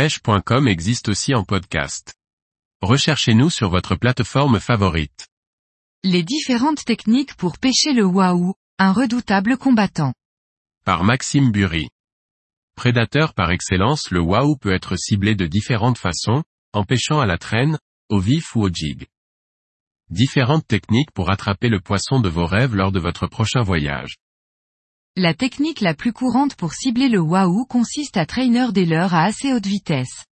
pêche.com existe aussi en podcast. Recherchez-nous sur votre plateforme favorite. Les différentes techniques pour pêcher le wahoo, un redoutable combattant. Par Maxime Bury. Prédateur par excellence, le wahoo peut être ciblé de différentes façons, en pêchant à la traîne, au vif ou au jig. Différentes techniques pour attraper le poisson de vos rêves lors de votre prochain voyage. La technique la plus courante pour cibler le wahoo consiste à traîner des leurres à assez haute vitesse.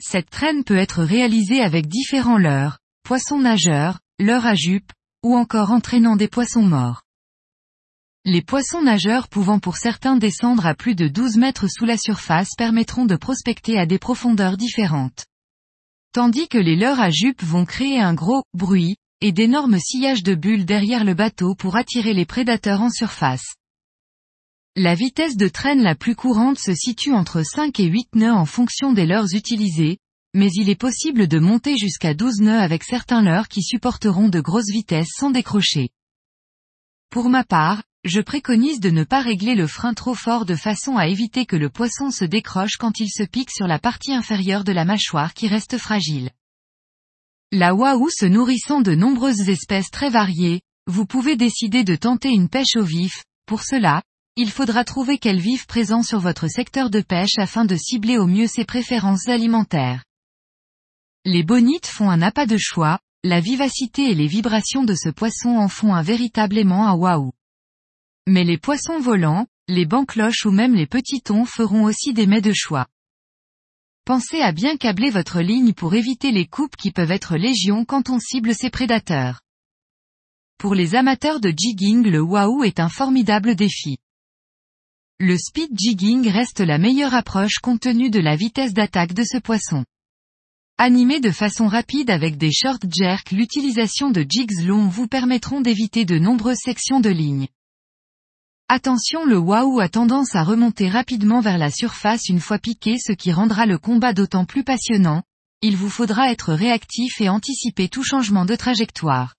Cette traîne peut être réalisée avec différents leurres, poissons nageurs, leurres à jupe, ou encore entraînant des poissons morts. Les poissons nageurs pouvant pour certains descendre à plus de 12 mètres sous la surface permettront de prospecter à des profondeurs différentes. Tandis que les leurres à jupe vont créer un gros bruit, et d'énormes sillages de bulles derrière le bateau pour attirer les prédateurs en surface. La vitesse de traîne la plus courante se situe entre 5 et 8 nœuds en fonction des leurres utilisées, mais il est possible de monter jusqu'à 12 nœuds avec certains leurres qui supporteront de grosses vitesses sans décrocher. Pour ma part, je préconise de ne pas régler le frein trop fort de façon à éviter que le poisson se décroche quand il se pique sur la partie inférieure de la mâchoire qui reste fragile. La wahoo se nourrissant de nombreuses espèces très variées, vous pouvez décider de tenter une pêche au vif, pour cela, il faudra trouver quel vif présent sur votre secteur de pêche afin de cibler au mieux ses préférences alimentaires. Les bonites font un appât de choix, la vivacité et les vibrations de ce poisson en font un véritable aimant à waouh. Mais les poissons volants, les bancs-cloches ou même les petits thons feront aussi des mets de choix. Pensez à bien câbler votre ligne pour éviter les coupes qui peuvent être légion quand on cible ces prédateurs. Pour les amateurs de jigging le wahoo est un formidable défi. Le speed jigging reste la meilleure approche compte tenu de la vitesse d'attaque de ce poisson. Animé de façon rapide avec des short jerks l'utilisation de jigs longs vous permettront d'éviter de nombreuses sections de ligne. Attention le wahoo a tendance à remonter rapidement vers la surface une fois piqué ce qui rendra le combat d'autant plus passionnant, il vous faudra être réactif et anticiper tout changement de trajectoire.